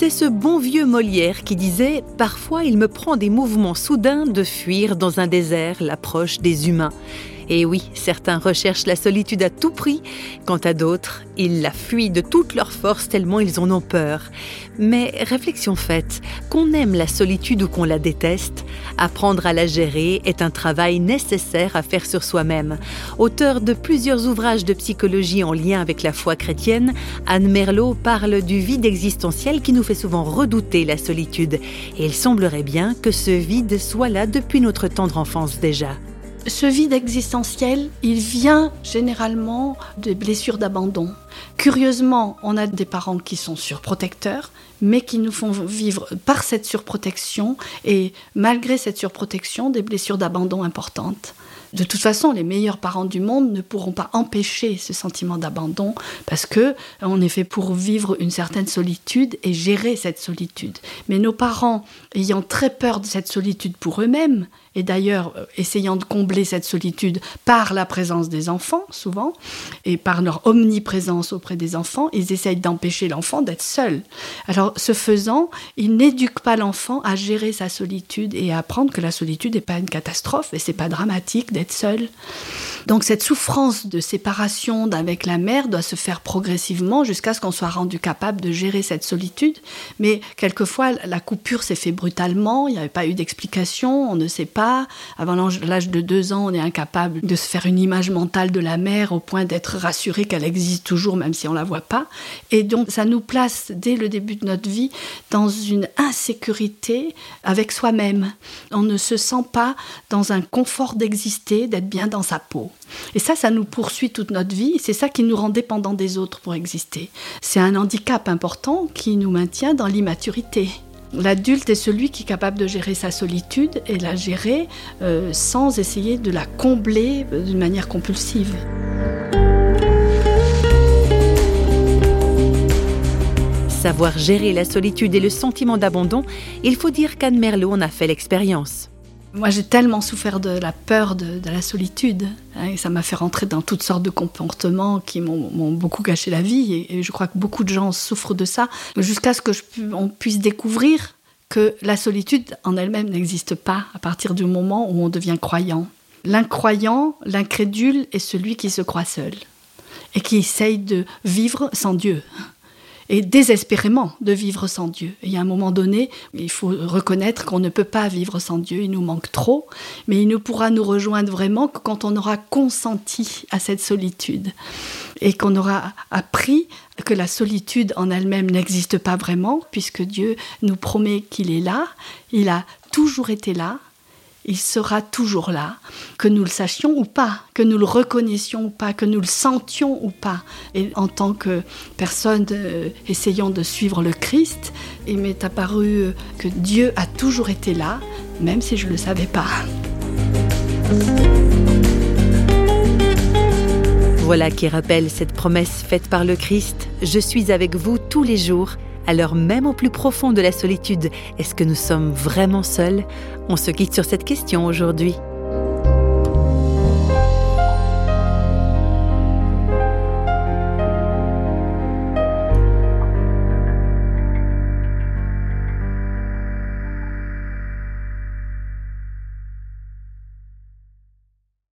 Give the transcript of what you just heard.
C'est ce bon vieux Molière qui disait ⁇ Parfois il me prend des mouvements soudains de fuir dans un désert l'approche des humains ⁇ et oui, certains recherchent la solitude à tout prix, quant à d'autres, ils la fuient de toute leur force tellement ils en ont peur. Mais réflexion faite, qu'on aime la solitude ou qu'on la déteste, apprendre à la gérer est un travail nécessaire à faire sur soi-même. Auteur de plusieurs ouvrages de psychologie en lien avec la foi chrétienne, Anne Merlot parle du vide existentiel qui nous fait souvent redouter la solitude. Et il semblerait bien que ce vide soit là depuis notre tendre enfance déjà. Ce vide existentiel, il vient généralement des blessures d'abandon. Curieusement, on a des parents qui sont surprotecteurs, mais qui nous font vivre par cette surprotection et malgré cette surprotection des blessures d'abandon importantes. De toute façon, les meilleurs parents du monde ne pourront pas empêcher ce sentiment d'abandon parce que on est fait pour vivre une certaine solitude et gérer cette solitude. Mais nos parents, ayant très peur de cette solitude pour eux-mêmes, et d'ailleurs euh, essayant de combler cette solitude par la présence des enfants, souvent, et par leur omniprésence auprès des enfants, ils essayent d'empêcher l'enfant d'être seul. Alors, ce faisant, ils n'éduquent pas l'enfant à gérer sa solitude et à apprendre que la solitude n'est pas une catastrophe et c'est pas dramatique d'être seul. Donc, cette souffrance de séparation d'avec la mère doit se faire progressivement jusqu'à ce qu'on soit rendu capable de gérer cette solitude. Mais quelquefois, la coupure s'est faite brutalement, il n'y avait pas eu d'explication, on ne sait pas avant l'âge de deux ans, on est incapable de se faire une image mentale de la mère au point d'être rassuré qu'elle existe toujours, même si on la voit pas. Et donc, ça nous place dès le début de notre vie dans une insécurité avec soi-même. On ne se sent pas dans un confort d'exister, d'être bien dans sa peau. Et ça, ça nous poursuit toute notre vie. C'est ça qui nous rend dépendants des autres pour exister. C'est un handicap important qui nous maintient dans l'immaturité. L'adulte est celui qui est capable de gérer sa solitude et la gérer euh, sans essayer de la combler euh, d'une manière compulsive. Savoir gérer la solitude et le sentiment d'abandon, il faut dire qu'Anne Merlot en a fait l'expérience. Moi, j'ai tellement souffert de la peur de, la solitude. Hein, et ça m'a fait rentrer dans toutes sortes de comportements qui m'ont beaucoup gâché la vie. Et, je crois que beaucoup de gens souffrent de ça. Jusqu'à ce que on puisse découvrir que la solitude en elle-même n'existe pas à partir du moment où on devient croyant. L'incroyant, l'incrédule est celui qui se croit seul et qui essaye de vivre sans Dieu et désespérément de vivre sans Dieu. Et à un moment donné, il faut reconnaître qu'on ne peut pas vivre sans Dieu, il nous manque trop, mais il ne pourra nous rejoindre vraiment que quand on aura consenti à cette solitude et qu'on aura appris que la solitude en elle-même n'existe pas vraiment, puisque Dieu nous promet qu'il est là, il a toujours été là, il sera toujours là, que nous le sachions ou pas, que nous le reconnaissions ou pas, que nous le sentions ou pas. Et en tant que personne euh, essayant de suivre le Christ, il m'est apparu euh, que Dieu a toujours été là, même si je ne le savais pas. Voilà qui rappelle cette promesse faite par le Christ, Je suis avec vous tous les jours alors même au plus profond de la solitude, est-ce que nous sommes vraiment seuls? On se quitte sur cette question aujourd'hui.